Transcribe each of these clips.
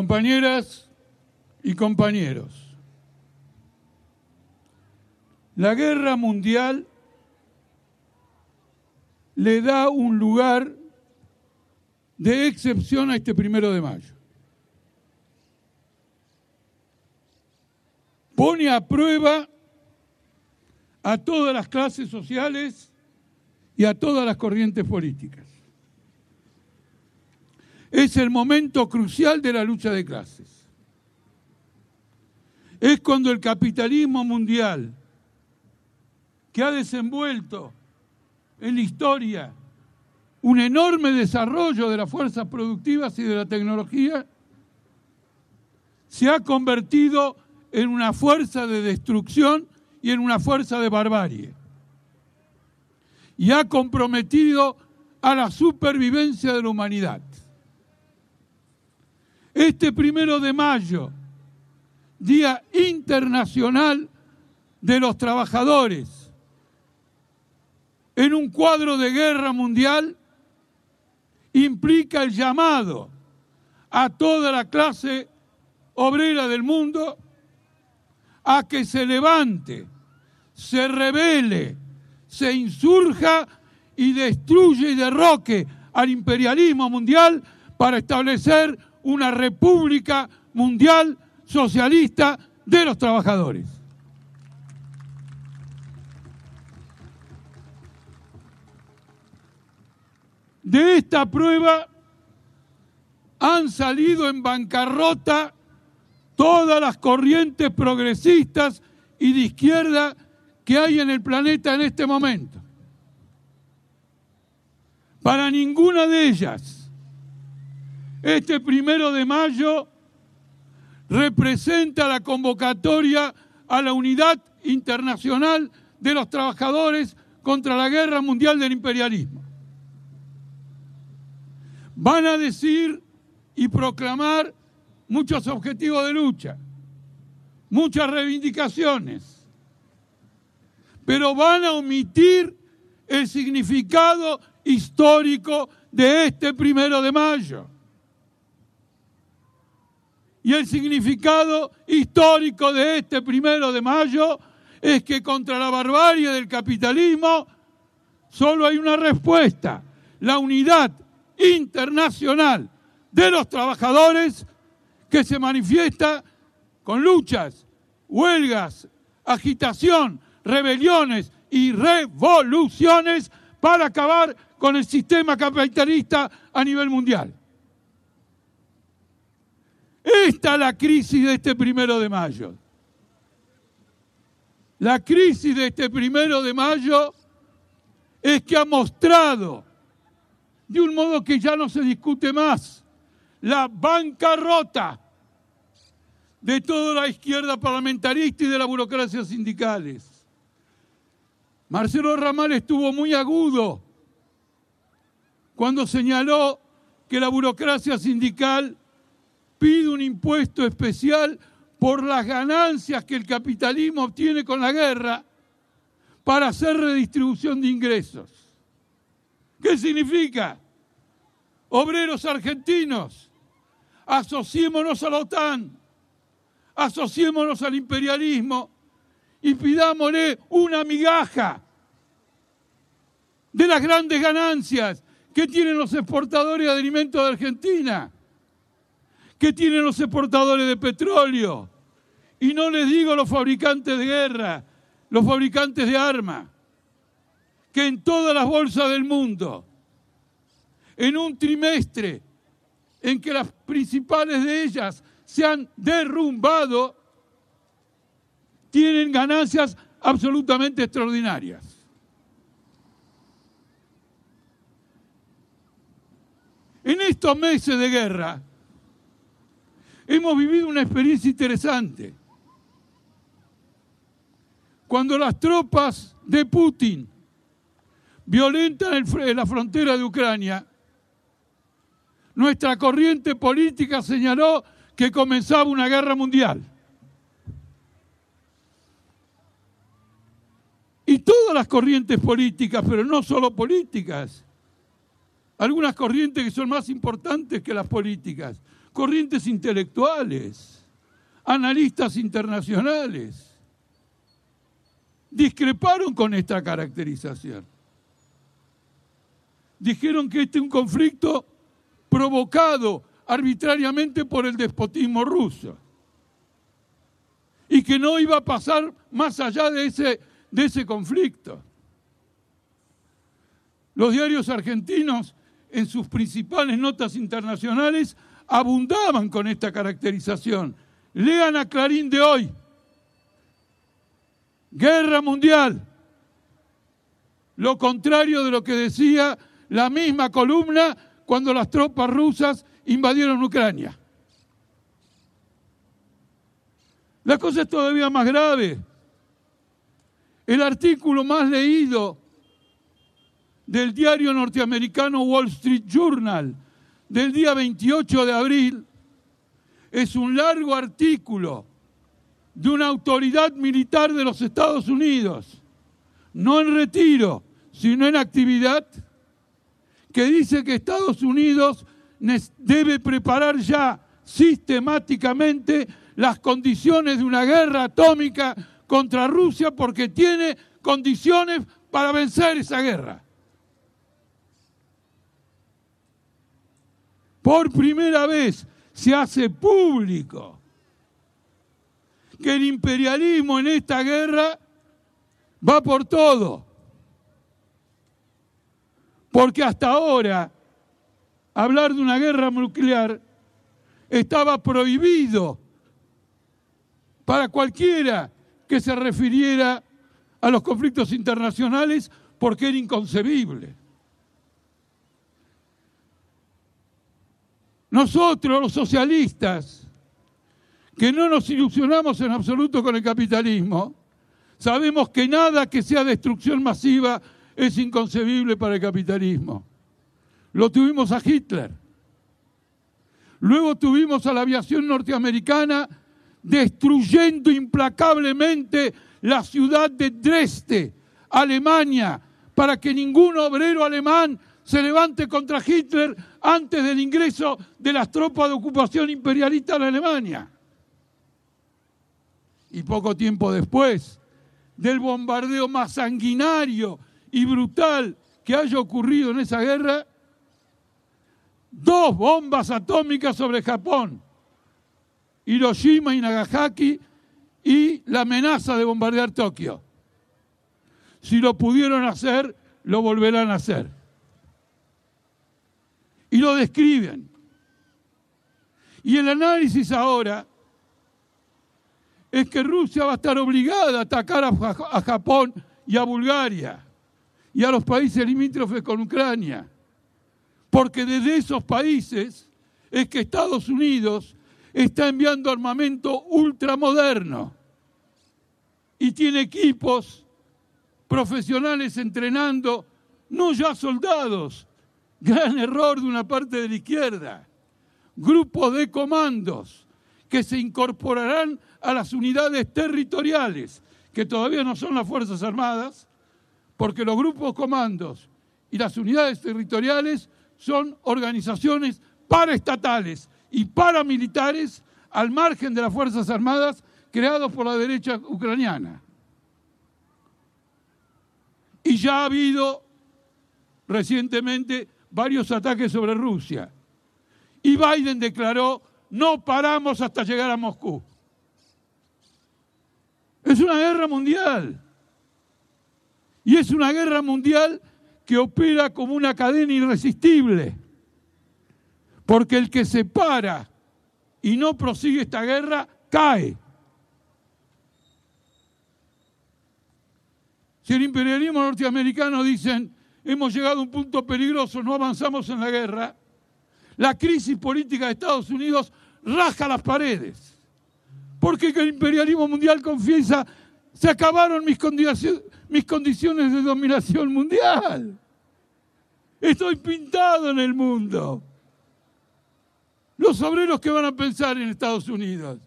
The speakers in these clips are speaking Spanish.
Compañeras y compañeros, la guerra mundial le da un lugar de excepción a este primero de mayo. Pone a prueba a todas las clases sociales y a todas las corrientes políticas. Es el momento crucial de la lucha de clases. Es cuando el capitalismo mundial, que ha desenvuelto en la historia un enorme desarrollo de las fuerzas productivas y de la tecnología, se ha convertido en una fuerza de destrucción y en una fuerza de barbarie. Y ha comprometido a la supervivencia de la humanidad. Este primero de mayo, Día Internacional de los Trabajadores, en un cuadro de guerra mundial, implica el llamado a toda la clase obrera del mundo a que se levante, se revele, se insurja y destruye y derroque al imperialismo mundial para establecer una república mundial socialista de los trabajadores. De esta prueba han salido en bancarrota todas las corrientes progresistas y de izquierda que hay en el planeta en este momento. Para ninguna de ellas este primero de mayo representa la convocatoria a la unidad internacional de los trabajadores contra la guerra mundial del imperialismo. Van a decir y proclamar muchos objetivos de lucha, muchas reivindicaciones, pero van a omitir el significado histórico de este primero de mayo y el significado histórico de este primero de mayo es que contra la barbarie del capitalismo solo hay una respuesta, la unidad internacional de los trabajadores que se manifiesta con luchas, huelgas, agitación, rebeliones y revoluciones para acabar con el sistema capitalista a nivel mundial. Esta es la crisis de este primero de mayo. La crisis de este primero de mayo es que ha mostrado, de un modo que ya no se discute más, la bancarrota de toda la izquierda parlamentarista y de la burocracia sindicales. Marcelo Ramal estuvo muy agudo cuando señaló que la burocracia sindical pide un impuesto especial por las ganancias que el capitalismo obtiene con la guerra para hacer redistribución de ingresos. ¿Qué significa? Obreros argentinos, asociémonos a la OTAN, asociémonos al imperialismo y pidámosle una migaja de las grandes ganancias que tienen los exportadores de alimentos de Argentina ¿Qué tienen los exportadores de petróleo? Y no les digo los fabricantes de guerra, los fabricantes de armas, que en todas las bolsas del mundo, en un trimestre en que las principales de ellas se han derrumbado, tienen ganancias absolutamente extraordinarias. En estos meses de guerra, hemos vivido una experiencia interesante. Cuando las tropas de Putin violentan la frontera de Ucrania, nuestra corriente política señaló que comenzaba una guerra mundial. Y todas las corrientes políticas, pero no solo políticas, algunas corrientes que son más importantes que las políticas, corrientes intelectuales, analistas internacionales, discreparon con esta caracterización. Dijeron que este es un conflicto provocado arbitrariamente por el despotismo ruso y que no iba a pasar más allá de ese, de ese conflicto. Los diarios argentinos, en sus principales notas internacionales, abundaban con esta caracterización. Lean a Clarín de hoy. Guerra mundial. Lo contrario de lo que decía la misma columna cuando las tropas rusas invadieron Ucrania. La cosa es todavía más grave. El artículo más leído del diario norteamericano Wall Street Journal del día 28 de abril es un largo artículo de una autoridad militar de los Estados Unidos, no en retiro, sino en actividad, que dice que Estados Unidos debe preparar ya sistemáticamente las condiciones de una guerra atómica contra Rusia porque tiene condiciones para vencer esa guerra. Por primera vez se hace público que el imperialismo en esta guerra va por todo. Porque hasta ahora hablar de una guerra nuclear estaba prohibido para cualquiera que se refiriera a los conflictos internacionales porque era inconcebible. Nosotros, los socialistas, que no nos ilusionamos en absoluto con el capitalismo, sabemos que nada que sea destrucción masiva es inconcebible para el capitalismo. Lo tuvimos a Hitler. Luego tuvimos a la aviación norteamericana destruyendo implacablemente la ciudad de Dresde, Alemania, para que ningún obrero alemán se levante contra Hitler antes del ingreso de las tropas de ocupación imperialista en Alemania. Y poco tiempo después del bombardeo más sanguinario y brutal que haya ocurrido en esa guerra, dos bombas atómicas sobre Japón, Hiroshima y Nagasaki, y la amenaza de bombardear Tokio. Si lo pudieron hacer, lo volverán a hacer. Y lo describen. Y el análisis ahora es que Rusia va a estar obligada a atacar a, Japón y a Bulgaria y a los países limítrofes con Ucrania. Porque desde esos países es que Estados Unidos está enviando armamento ultramoderno y tiene equipos profesionales entrenando, no ya soldados, gran error de una parte de la izquierda, grupos de comandos que se incorporarán a las unidades territoriales, que todavía no son las Fuerzas Armadas, porque los grupos comandos y las unidades territoriales son organizaciones paraestatales y paramilitares al margen de las Fuerzas Armadas creados por la derecha ucraniana. Y ya ha habido recientemente varios ataques sobre Rusia. Y Biden declaró, no paramos hasta llegar a Moscú. Es una guerra mundial. Y es una guerra mundial que opera como una cadena irresistible. Porque el que se para y no prosigue esta guerra, cae. Si el imperialismo norteamericano dicen, hemos llegado a un punto peligroso, no avanzamos en la guerra, la crisis política de Estados Unidos raja las paredes. Porque el imperialismo mundial confiesa, se acabaron mis, condiciones de dominación mundial. Estoy pintado en el mundo. Los obreros que van a pensar en Estados Unidos,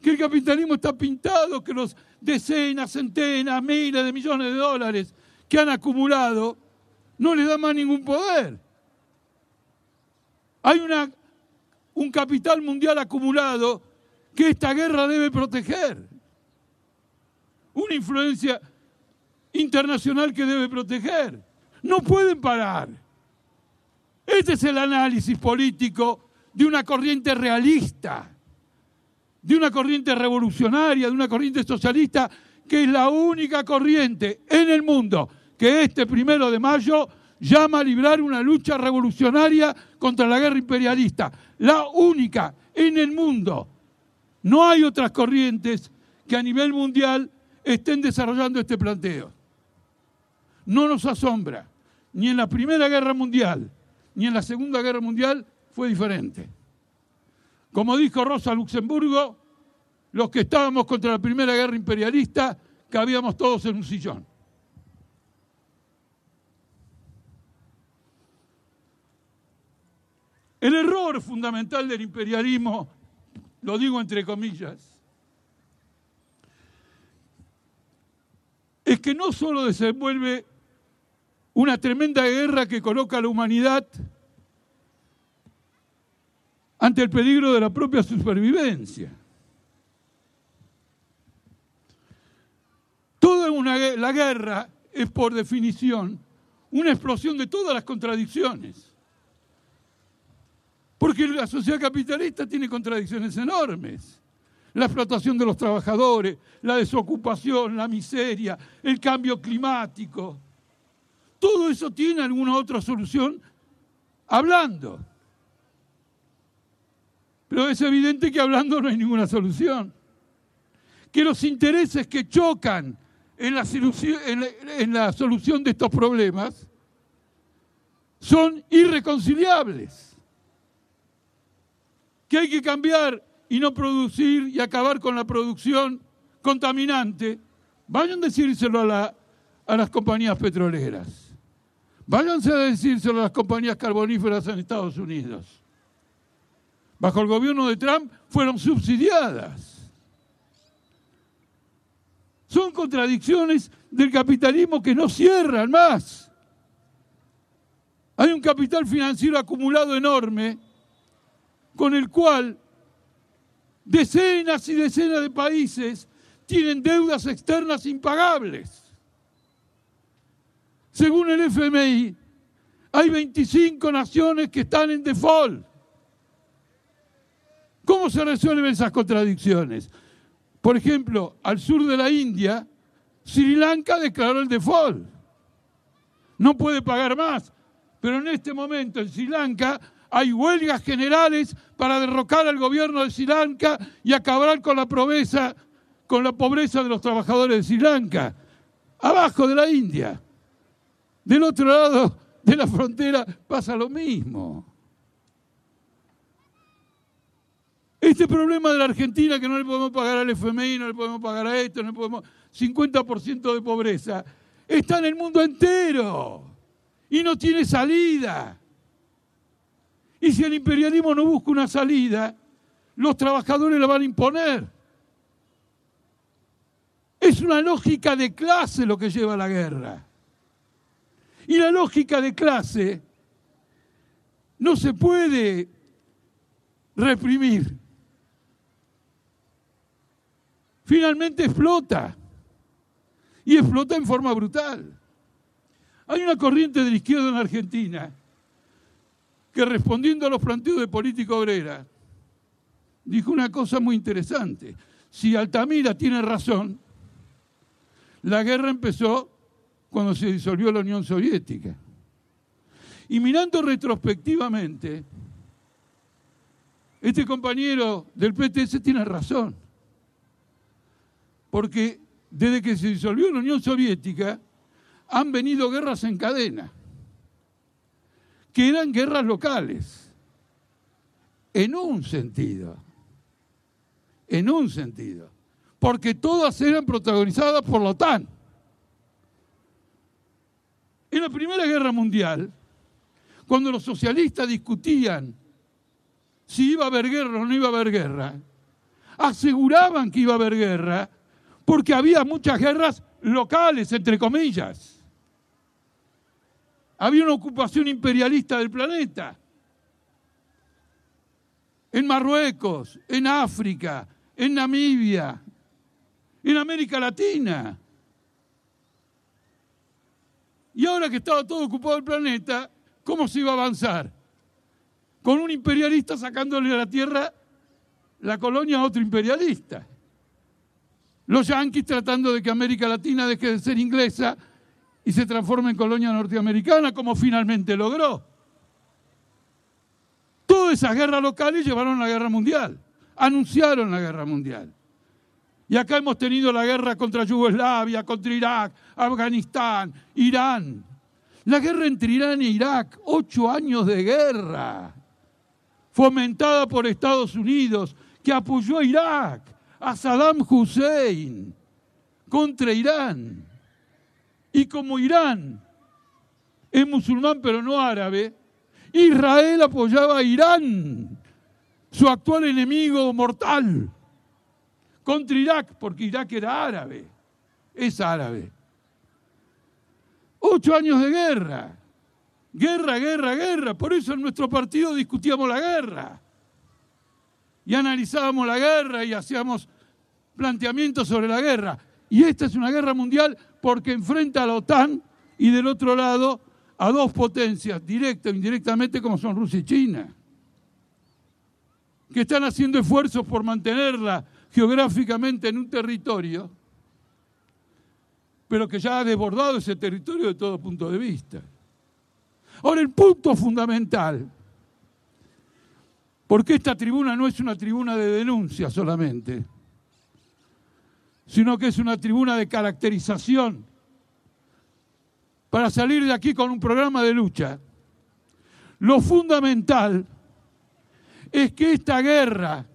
que el capitalismo está pintado, que los decenas, centenas, miles de millones de dólares que han acumulado no les da más ningún poder. Hay una un capital mundial acumulado que esta guerra debe proteger. Una influencia internacional que debe proteger. No pueden parar. Este es el análisis político de una corriente realista, de una corriente revolucionaria, de una corriente socialista, que es la única corriente en el mundo que este primero de mayo llama a librar una lucha revolucionaria contra la guerra imperialista. La única en el mundo. No hay otras corrientes que a nivel mundial estén desarrollando este planteo. No nos asombra, ni en la Primera Guerra Mundial, ni en la Segunda Guerra Mundial fue diferente. Como dijo Rosa Luxemburgo, los que estábamos contra la Primera Guerra Imperialista cabíamos todos en un sillón. El error fundamental del imperialismo, lo digo entre comillas, es que no solo desenvuelve una tremenda guerra que coloca a la humanidad ante el peligro de la propia supervivencia. Toda una, la guerra es por definición una explosión de todas las contradicciones. Porque la sociedad capitalista tiene contradicciones enormes. La explotación de los trabajadores, la desocupación, la miseria, el cambio climático. Todo eso tiene alguna otra solución hablando. Pero es evidente que hablando no hay ninguna solución. Que los intereses que chocan en la, en la solución de estos problemas son irreconciliables. Que hay que cambiar y no producir y acabar con la producción contaminante. Vayan a decírselo a, la, a las compañías petroleras. Váyanse a decírselo a las compañías carboníferas en Estados Unidos. Bajo el gobierno de Trump fueron subsidiadas. Son contradicciones del capitalismo que no cierran más. Hay un capital financiero acumulado enorme con el cual decenas y decenas de países tienen deudas externas impagables. Según el FMI, hay 25 naciones que están en default. ¿Cómo se resuelven esas contradicciones? Por ejemplo, al sur de la India, Sri Lanka declaró el default. No puede pagar más. Pero en este momento en Sri Lanka hay huelgas generales para derrocar al gobierno de Sri Lanka y acabar con la pobreza, con la pobreza de los trabajadores de Sri Lanka. Abajo de la India. Del otro lado de la frontera pasa lo mismo. Este problema de la Argentina, que no le podemos pagar al FMI, no le podemos pagar a esto, no le podemos... 50% de pobreza, está en el mundo entero y no tiene salida. Y si el imperialismo no busca una salida, los trabajadores la van a imponer. Es una lógica de clase lo que lleva a la guerra. Y la lógica de clase no se puede reprimir. Finalmente explota. Y explota en forma brutal. Hay una corriente de la izquierda en Argentina que respondiendo a los planteos de política obrera, dijo una cosa muy interesante. Si Altamira tiene razón, la guerra empezó cuando se disolvió la Unión Soviética. Y mirando retrospectivamente, este compañero del PTS tiene razón. Porque desde que se disolvió la Unión Soviética, han venido guerras en cadena, que eran guerras locales, en un sentido, en un sentido, porque todas eran protagonizadas por la OTAN. En la Primera Guerra Mundial, cuando los socialistas discutían si iba a haber guerra o no iba a haber guerra, aseguraban que iba a haber guerra porque había muchas guerras locales, entre comillas. Había una ocupación imperialista del planeta. en Marruecos, en África, en Namibia, en América Latina. Y ahora que estaba todo ocupado el planeta, ¿cómo se iba a avanzar? Con un imperialista sacándole a la tierra la colonia a otro imperialista. Los yanquis tratando de que América Latina deje de ser inglesa y se transforme en colonia norteamericana, como finalmente logró. Todas esas guerras locales llevaron a la guerra mundial, anunciaron la guerra mundial. Y acá hemos tenido la guerra contra Yugoslavia, contra Irak, Afganistán, Irán. La guerra entre Irán e Irak, ocho años de guerra, fomentada por Estados Unidos, que apoyó a Irak, a Saddam Hussein, contra Irán. Y como Irán es musulmán pero no árabe, Israel apoyaba a Irán, su actual enemigo mortal contra Irak, porque Irak era árabe, es árabe. Ocho años de guerra, guerra, guerra, guerra. Por eso en nuestro partido discutíamos la guerra. Y analizábamos la guerra y hacíamos planteamientos sobre la guerra. Y esta es una guerra mundial porque enfrenta a la OTAN y del otro lado a dos potencias, directa o indirectamente, como son Rusia y China, que están haciendo esfuerzos por mantenerla geográficamente en un territorio, pero que ya ha desbordado ese territorio de todo punto de vista. Ahora, el punto fundamental, porque esta tribuna no es una tribuna de denuncia solamente, sino que es una tribuna de caracterización para salir de aquí con un programa de lucha. Lo fundamental es que esta guerra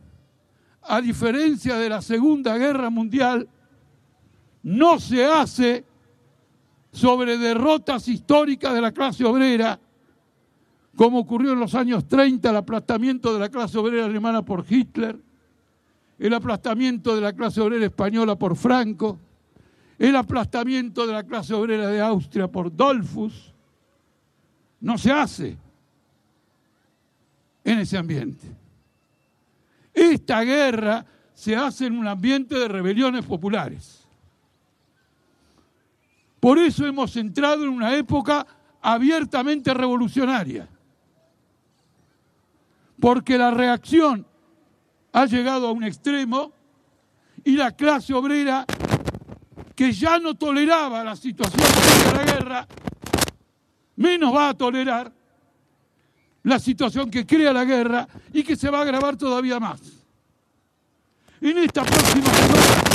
a diferencia de la Segunda Guerra Mundial, no se hace sobre derrotas históricas de la clase obrera, como ocurrió en los años 30, el aplastamiento de la clase obrera alemana por Hitler, el aplastamiento de la clase obrera española por Franco, el aplastamiento de la clase obrera de Austria por Dollfuss, no se hace en ese ambiente. Esta guerra se hace en un ambiente de rebeliones populares. Por eso hemos entrado en una época abiertamente revolucionaria. Porque la reacción ha llegado a un extremo y la clase obrera, que ya no toleraba la situación de la guerra, menos va a tolerar la situación que crea la guerra y que se va a agravar todavía más. En esta próxima semana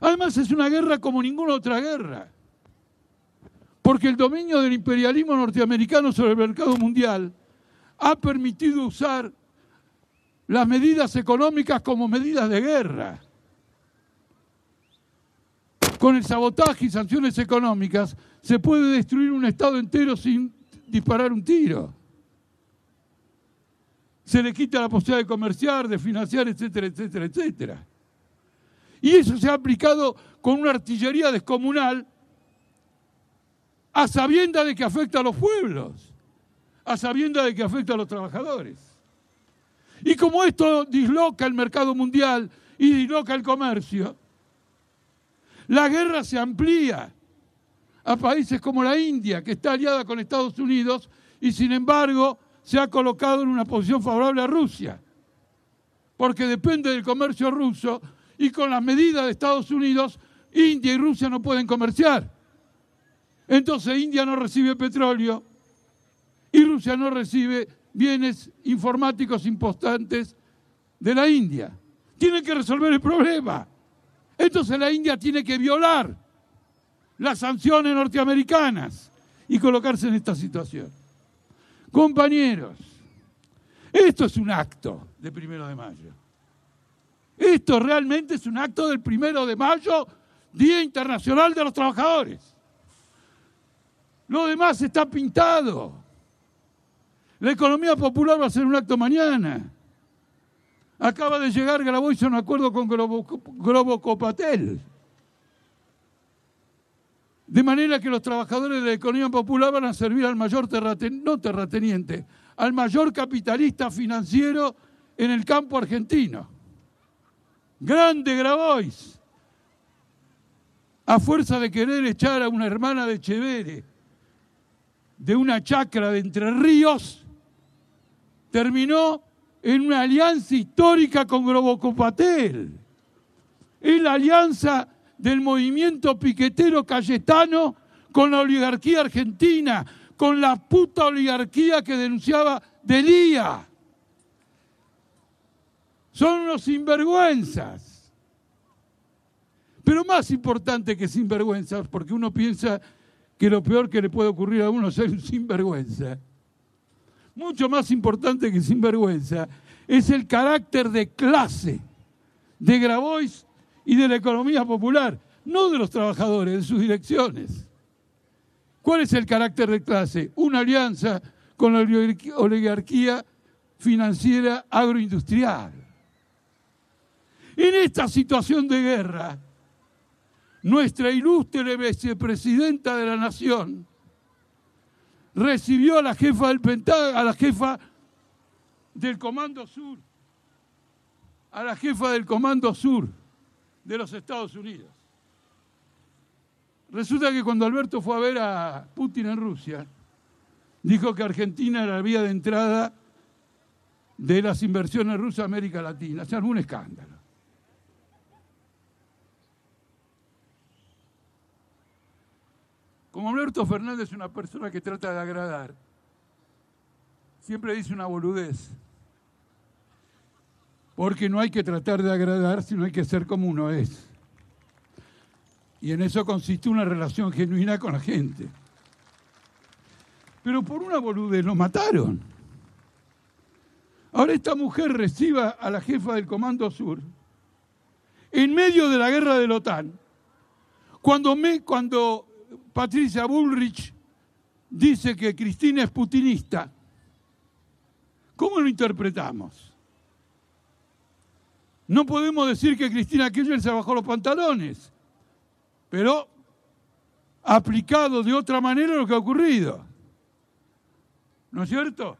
Además es una guerra como ninguna otra guerra, porque el dominio del imperialismo norteamericano sobre el mercado mundial ha permitido usar las medidas económicas como medidas de guerra. Con el sabotaje y sanciones económicas se puede destruir un Estado entero sin disparar un tiro. Se le quita la posibilidad de comerciar, de financiar, etcétera, etcétera, etcétera. Y eso se ha aplicado con una artillería descomunal a sabienda de que afecta a los pueblos, a sabienda de que afecta a los trabajadores. Y como esto disloca el mercado mundial y disloca el comercio, la guerra se amplía a países como la India, que está aliada con Estados Unidos y sin embargo se ha colocado en una posición favorable a Rusia, porque depende del comercio ruso y con las medidas de Estados Unidos, India y Rusia no pueden comerciar. Entonces India no recibe petróleo y Rusia no recibe bienes informáticos importantes de la India. Tienen que resolver el problema. Entonces la India tiene que violar las sanciones norteamericanas y colocarse en esta situación. Compañeros, esto es un acto de primero de mayo. Esto realmente es un acto del primero de mayo, Día Internacional de los Trabajadores. Lo demás está pintado. La economía popular va a ser un acto mañana. Acaba de llegar Grabois a un acuerdo con Globo, Copatel. De manera que los trabajadores de la economía popular van a servir al mayor terrateniente, no terrateniente, al mayor capitalista financiero en el campo argentino. Grande Grabois. A fuerza de querer echar a una hermana de Chevere de una chacra de Entre Ríos, terminó en una alianza histórica con Grobocopatel. Es la alianza del movimiento piquetero cayetano con la oligarquía argentina, con la puta oligarquía que denunciaba Delía. Son unos sinvergüenzas. Pero más importante que sinvergüenzas, porque uno piensa que lo peor que le puede ocurrir a uno es ser un sinvergüenza. Mucho más importante que sinvergüenza es el carácter de clase de Grabois y de la economía popular, no de los trabajadores, de sus direcciones. ¿Cuál es el carácter de clase? Una alianza con la oligarquía financiera agroindustrial. En esta situación de guerra, nuestra ilustre vicepresidenta de la Nación recibió a la jefa del Pentágono, a la jefa del Comando Sur, a la jefa del Comando Sur de los Estados Unidos. Resulta que cuando Alberto fue a ver a Putin en Rusia, dijo que Argentina era la vía de entrada de las inversiones rusas a América Latina. Se armó un escándalo. Como Alberto Fernández es una persona que trata de agradar, siempre dice una boludez. Porque no hay que tratar de agradar, sino hay que ser como uno es. Y en eso consiste una relación genuina con la gente. Pero por una boludez lo mataron. Ahora esta mujer reciba a la jefa del Comando Sur en medio de la guerra de la OTAN. Cuando, me, cuando Patricia Bullrich dice que Cristina es putinista, ¿cómo lo interpretamos? No podemos decir que Cristina Kirchner se bajó los pantalones, pero aplicado de otra manera lo que ha ocurrido. ¿No es cierto?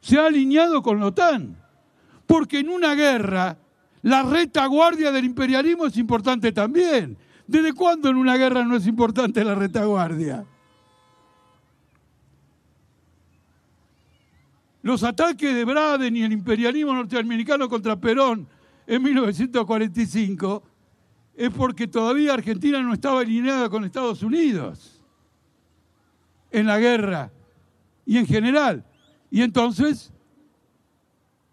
Se ha alineado con la OTAN, porque en una guerra la retaguardia del imperialismo es importante también. ¿Desde cuándo en una guerra no es importante la retaguardia? Los ataques de Braden y el imperialismo norteamericano contra Perón en 1945 es porque todavía Argentina no estaba alineada con Estados Unidos en la guerra y en general. Y entonces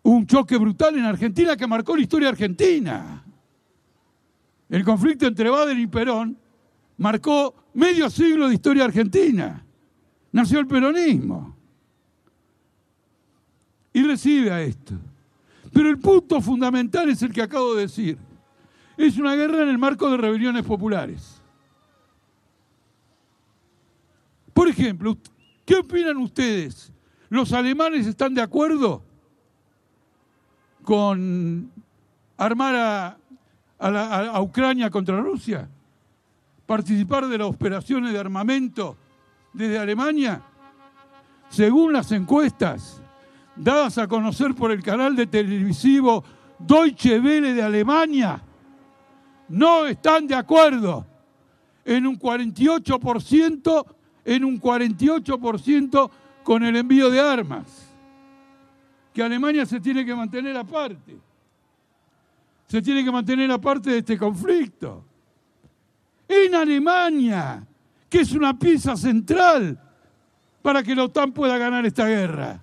un choque brutal en Argentina que marcó la historia argentina. El conflicto entre Baden y Perón marcó medio siglo de historia argentina. Nació el peronismo. Y recibe a esto. Pero el punto fundamental es el que acabo de decir. Es una guerra en el marco de rebeliones populares. Por ejemplo, ¿qué opinan ustedes? ¿Los alemanes están de acuerdo con armar a a, Ucrania contra Rusia? ¿Participar de las operaciones de armamento desde Alemania? Según las encuestas dadas a conocer por el canal de televisivo Deutsche Welle de Alemania, no están de acuerdo en un 48%, en un 48% con el envío de armas, que Alemania se tiene que mantener aparte se tiene que mantener aparte de este conflicto. En Alemania, que es una pieza central para que la OTAN pueda ganar esta guerra.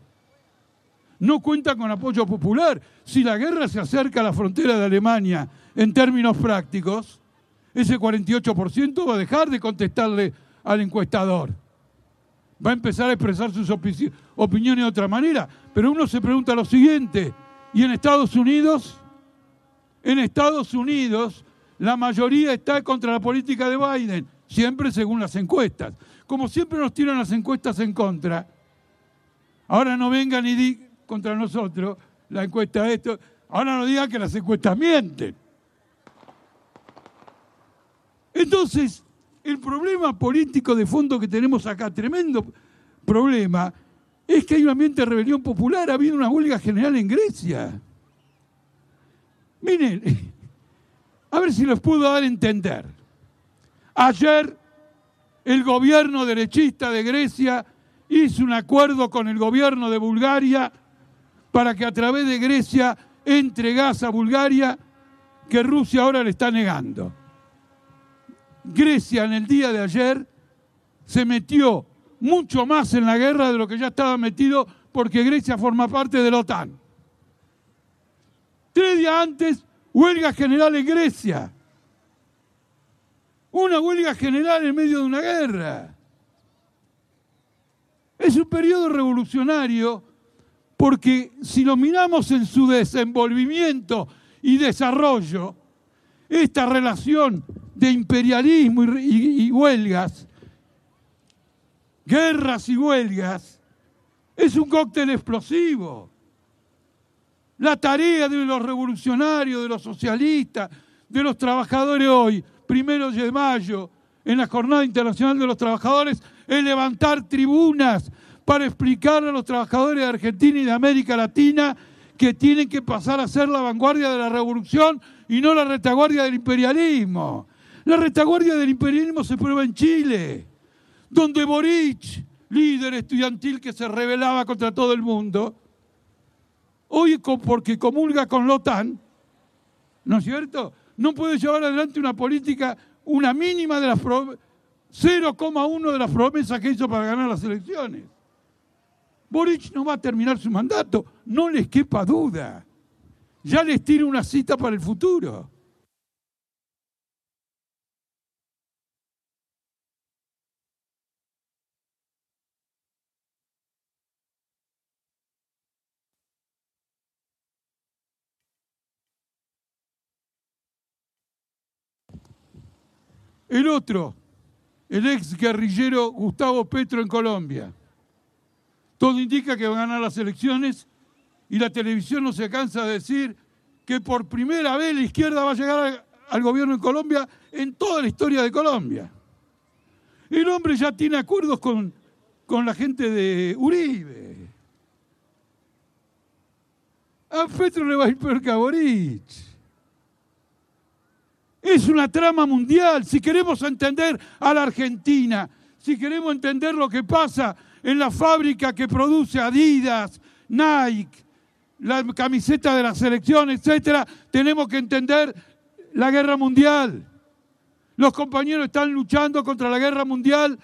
No cuenta con apoyo popular. Si la guerra se acerca a la frontera de Alemania en términos prácticos, ese 48% va a dejar de contestarle al encuestador. Va a empezar a expresar sus opiniones de otra manera. Pero uno se pregunta lo siguiente, ¿y en Estados Unidos? En Estados Unidos la mayoría está contra la política de Biden, siempre según las encuestas. Como siempre nos tiran las encuestas en contra, ahora no vengan y digan contra nosotros la encuesta de esto, ahora no digan que las encuestas mienten. Entonces, el problema político de fondo que tenemos acá, tremendo problema, es que hay un ambiente de rebelión popular, ha habido una huelga general en Grecia. Miren, a ver si los puedo dar a entender. Ayer el gobierno derechista de Grecia hizo un acuerdo con el gobierno de Bulgaria para que a través de Grecia entre gas a Bulgaria que Rusia ahora le está negando. Grecia en el día de ayer se metió mucho más en la guerra de lo que ya estaba metido porque Grecia forma parte de la OTAN. Tres días antes, huelga general en Grecia. Una huelga general en medio de una guerra. Es un periodo revolucionario porque si lo miramos en su desenvolvimiento y desarrollo, esta relación de imperialismo y, huelgas, guerras y huelgas, es un cóctel explosivo. La tarea de los revolucionarios, de los socialistas, de los trabajadores hoy, primero de mayo, en la Jornada Internacional de los Trabajadores, es levantar tribunas para explicar a los trabajadores de Argentina y de América Latina que tienen que pasar a ser la vanguardia de la revolución y no la retaguardia del imperialismo. La retaguardia del imperialismo se prueba en Chile, donde Boric, líder estudiantil que se rebelaba contra todo el mundo, hoy porque comulga con la OTAN, ¿no es cierto? No puede llevar adelante una política, una mínima de las 0,1 de las promesas que hizo para ganar las elecciones. Boric no va a terminar su mandato, no les quepa duda. Ya les tiro una cita para el futuro. El otro, el ex guerrillero Gustavo Petro en Colombia. Todo indica que va a ganar las elecciones y la televisión no se cansa de decir que por primera vez la izquierda va a llegar al gobierno en Colombia en toda la historia de Colombia. El hombre ya tiene acuerdos con, con la gente de Uribe. A Petro le va a ir peor que a Boric. Es una trama mundial. Si queremos entender a la Argentina, si queremos entender lo que pasa en la fábrica que produce Adidas, Nike, la camiseta de la selección, etcétera, tenemos que entender la guerra mundial. Los compañeros están luchando contra la guerra mundial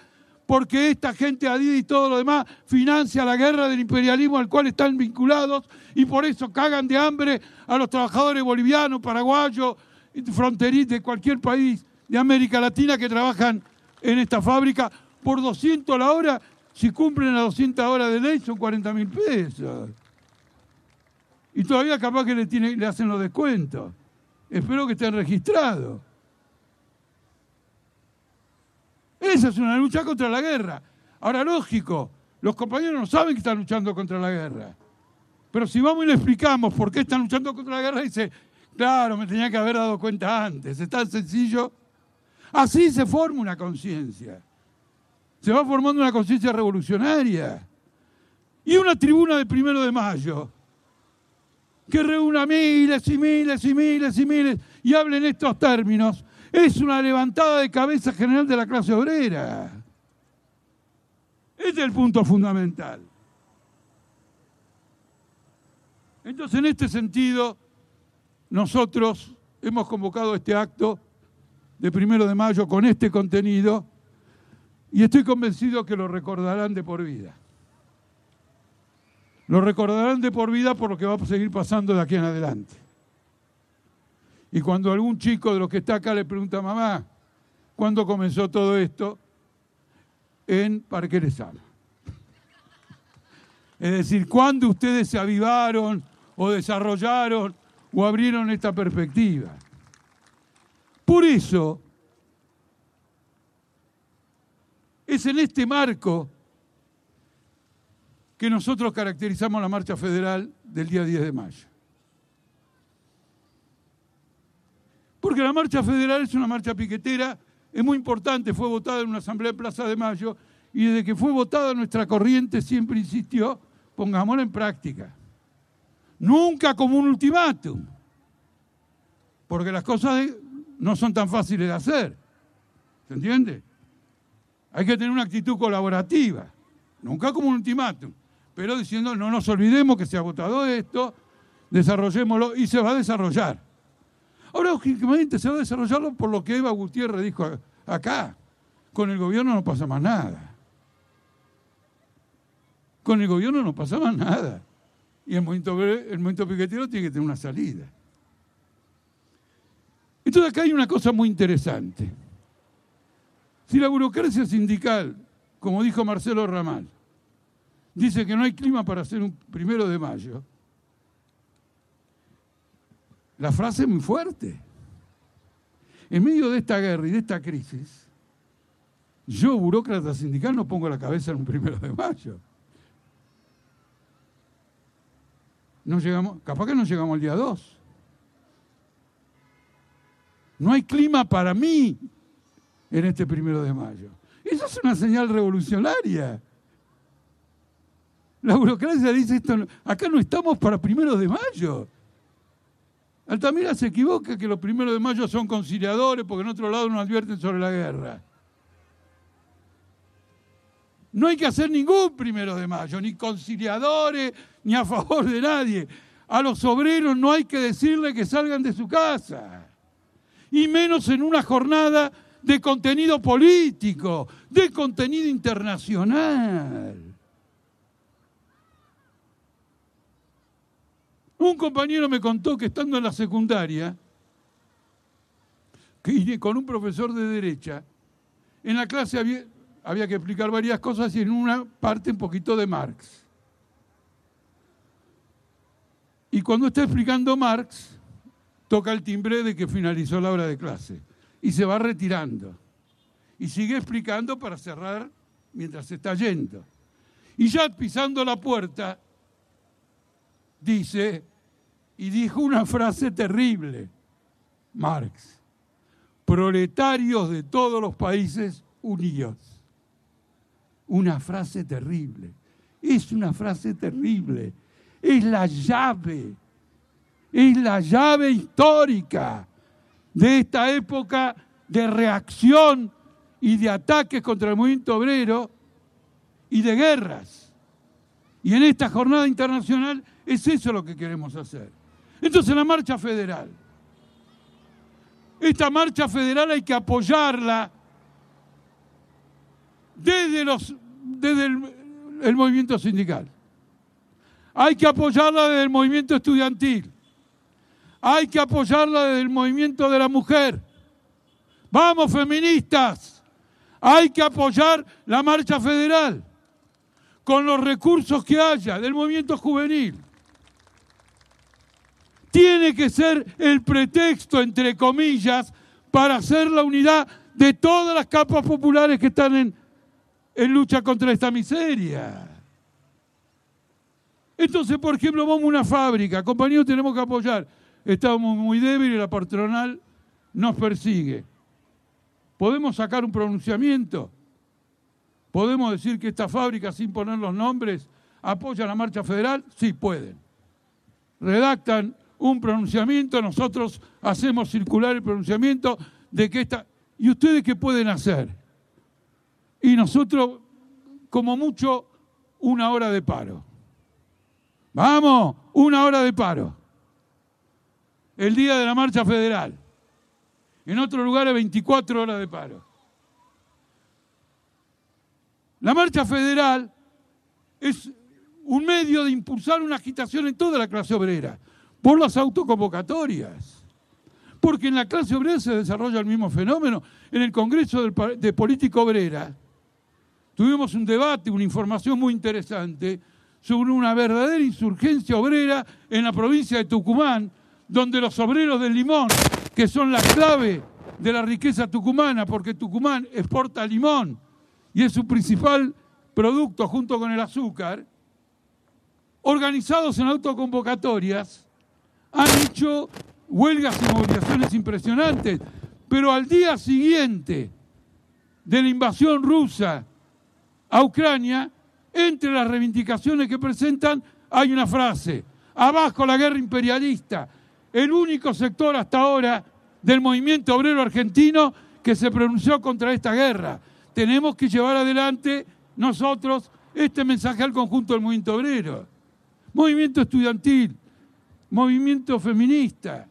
porque esta gente Adidas y todo lo demás financia la guerra del imperialismo al cual están vinculados y por eso cagan de hambre a los trabajadores bolivianos, paraguayos, fronterizos de cualquier país de América Latina que trabajan en esta fábrica por 200 la hora si cumplen las 200 horas de ley son 40 mil pesos. Y todavía capaz que le, le hacen los descuentos. Espero que estén registrados. Esa es una lucha contra la guerra. Ahora, lógico, los compañeros no saben que están luchando contra la guerra. Pero si vamos y le explicamos por qué están luchando contra la guerra, dice, claro, me tenía que haber dado cuenta antes. Es tan sencillo. Así se forma una conciencia se va formando una conciencia revolucionaria. Y una tribuna de primero de mayo que reúna miles y miles y miles y miles y hable en estos términos, es una levantada de cabeza general de la clase obrera. Este es el punto fundamental. Entonces, en este sentido, nosotros hemos convocado este acto de primero de mayo con este contenido y estoy convencido que lo recordarán de por vida. Lo recordarán de por vida por lo que va a seguir pasando de aquí en adelante. Y cuando algún chico de los que está acá le pregunta a mamá, ¿cuándo comenzó todo esto? En Parque les Es decir, ¿cuándo ustedes se avivaron o desarrollaron o abrieron esta perspectiva? Por eso, Es en este marco que nosotros caracterizamos la marcha federal del día 10 de mayo. Porque la marcha federal es una marcha piquetera, es muy importante, fue votada en una asamblea de Plaza de Mayo, y desde que fue votada nuestra corriente siempre insistió, pongámosla en práctica. Nunca como un ultimátum, porque las cosas no son tan fáciles de hacer. ¿Se entiende? Hay que tener una actitud colaborativa, nunca como un ultimátum, pero diciendo no nos olvidemos que se ha votado esto, desarrollémoslo y se va a desarrollar. Ahora, lógicamente, se va a desarrollarlo por lo que Eva Gutiérrez dijo acá. Con el gobierno no pasa más nada. Con el gobierno no pasa más nada. Y el movimiento, el movimiento piquetero tiene que tener una salida. Entonces acá hay una cosa muy interesante. Si la burocracia sindical, como dijo Marcelo Ramal, dice que no hay clima para hacer un primero de mayo, la frase es muy fuerte. En medio de esta guerra y de esta crisis, yo, burócrata sindical, no pongo la cabeza en un primero de mayo. No llegamos, capaz que no llegamos al día 2. No hay clima para mí en este primero de mayo. Eso es una señal revolucionaria. La burocracia dice esto, acá no estamos para primeros de mayo. Altamira se equivoca que los primeros de mayo son conciliadores porque en otro lado no advierten sobre la guerra. No hay que hacer ningún primero de mayo, ni conciliadores, ni a favor de nadie. A los obreros no hay que decirle que salgan de su casa. Y menos en una jornada de contenido político, de contenido internacional. Un compañero me contó que estando en la secundaria, que con un profesor de derecha, en la clase había, había que explicar varias cosas y en una parte un poquito de Marx. Y cuando está explicando Marx, toca el timbre de que finalizó la hora de clase y se va retirando. Y sigue explicando para cerrar mientras se está yendo. Y ya pisando la puerta, dice, y dijo una frase terrible, Marx, proletarios de todos los países unidos. Una frase terrible, es una frase terrible, es la llave, es la llave histórica de esta época de reacción y de ataques contra el movimiento obrero y de guerras. Y en esta jornada internacional es eso lo que queremos hacer. Entonces la marcha federal. Esta marcha federal hay que apoyarla desde, los, desde el, movimiento sindical. Hay que apoyarla desde el movimiento estudiantil. Hay que apoyarla desde el movimiento de la mujer. Vamos, feministas. Hay que apoyar la marcha federal con los recursos que haya del movimiento juvenil tiene que ser el pretexto, entre comillas, para hacer la unidad de todas las capas populares que están en, en lucha contra esta miseria. Entonces, por ejemplo, vamos a una fábrica, compañeros, tenemos que apoyar. Estamos muy débiles la patronal nos persigue. ¿Podemos sacar un pronunciamiento? ¿Podemos decir que esta fábrica, sin poner los nombres, apoya la marcha federal? Sí, pueden. Redactan un pronunciamiento, nosotros hacemos circular el pronunciamiento de que esta... ¿Y ustedes qué pueden hacer? Y nosotros, como mucho, una hora de paro. Vamos, una hora de paro. El día de la marcha federal. En otros lugares 24 horas de paro. La marcha federal es un medio de impulsar una agitación en toda la clase obrera por las autoconvocatorias. Porque en la clase obrera se desarrolla el mismo fenómeno. En el Congreso de Política Obrera tuvimos un debate, una información muy interesante sobre una verdadera insurgencia obrera en la provincia de Tucumán, donde los obreros del limón, que son la clave de la riqueza tucumana, porque Tucumán exporta limón y es su principal producto junto con el azúcar, organizados en autoconvocatorias, han hecho huelgas y movilizaciones impresionantes, pero al día siguiente de la invasión rusa a Ucrania, entre las reivindicaciones que presentan hay una frase, abajo la guerra imperialista, el único sector hasta ahora del movimiento obrero argentino que se pronunció contra esta guerra. Tenemos que llevar adelante nosotros este mensaje al conjunto del movimiento obrero, movimiento estudiantil, movimiento feminista,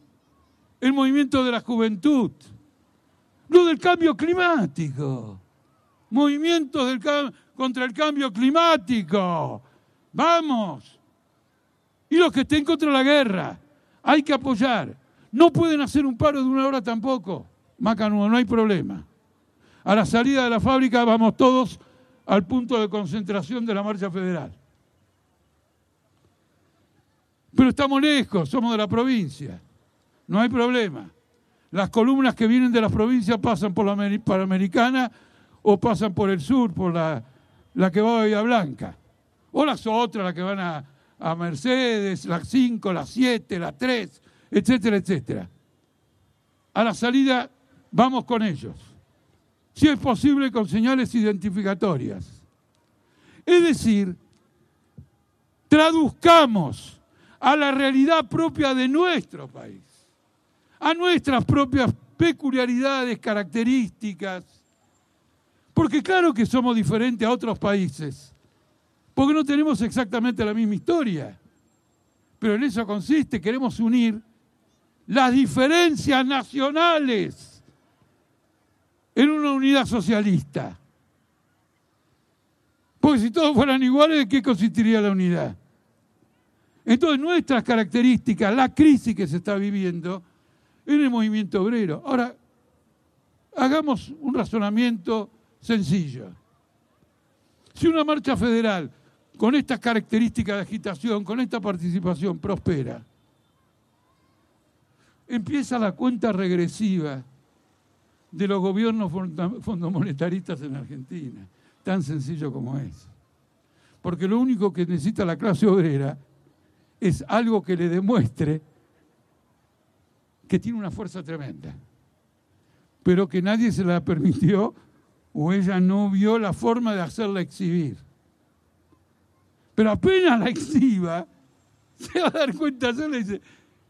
el movimiento de la juventud, lo del cambio climático, movimientos del, contra el cambio climático, vamos, y los que estén contra la guerra, hay que apoyar. No pueden hacer un paro de una hora tampoco. Macanudo, no hay problema. A la salida de la fábrica vamos todos al punto de concentración de la marcha federal. Pero estamos lejos, somos de la provincia. No hay problema. Las columnas que vienen de las provincias pasan por la Panamericana o pasan por el sur, por la, la que va a Bahía Blanca. O las otras, las que van a, a Mercedes, las 5, las 7, las 3, etcétera, etcétera. A la salida vamos con ellos. Si es posible con señales identificatorias. Es decir, traduzcamos a la realidad propia de nuestro país, a nuestras propias peculiaridades, características, porque claro que somos diferentes a otros países, porque no tenemos exactamente la misma historia. Pero en eso consiste, queremos unir las diferencias nacionales en una unidad socialista. Porque si todos fueran iguales, ¿de qué consistiría la unidad? Entonces nuestras características, la crisis que se está viviendo en el movimiento obrero. Ahora, hagamos un razonamiento sencillo. Si una marcha federal con estas características de agitación, con esta participación, prospera. Empieza la cuenta regresiva de los gobiernos fondomonetaristas en Argentina, tan sencillo como es. Porque lo único que necesita la clase obrera es algo que le demuestre que tiene una fuerza tremenda, pero que nadie se la permitió o ella no vio la forma de hacerla exhibir. Pero apenas la exhiba, se va a dar cuenta sola y dice,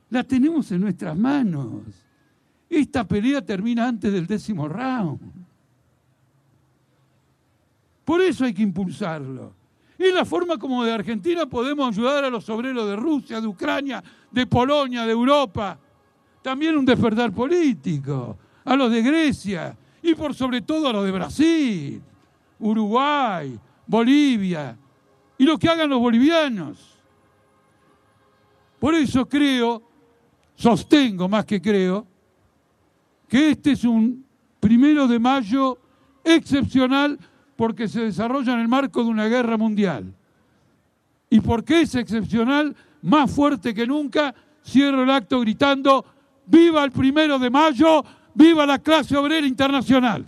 la tenemos en nuestras manos. Esta pelea termina antes del décimo round. Por eso hay que impulsarlo. Es la forma como de Argentina podemos ayudar a los obreros de Rusia, de Ucrania, de Polonia, de Europa. También un despertar político. A los de Grecia y por sobre todo a los de Brasil, Uruguay, Bolivia, y lo que hagan los bolivianos. Por eso creo, sostengo más que creo, que este es un primero de mayo excepcional porque se desarrolla en el marco de una guerra mundial. Y porque es excepcional, más fuerte que nunca, cierro el acto gritando, viva el primero de mayo, viva la clase obrera internacional.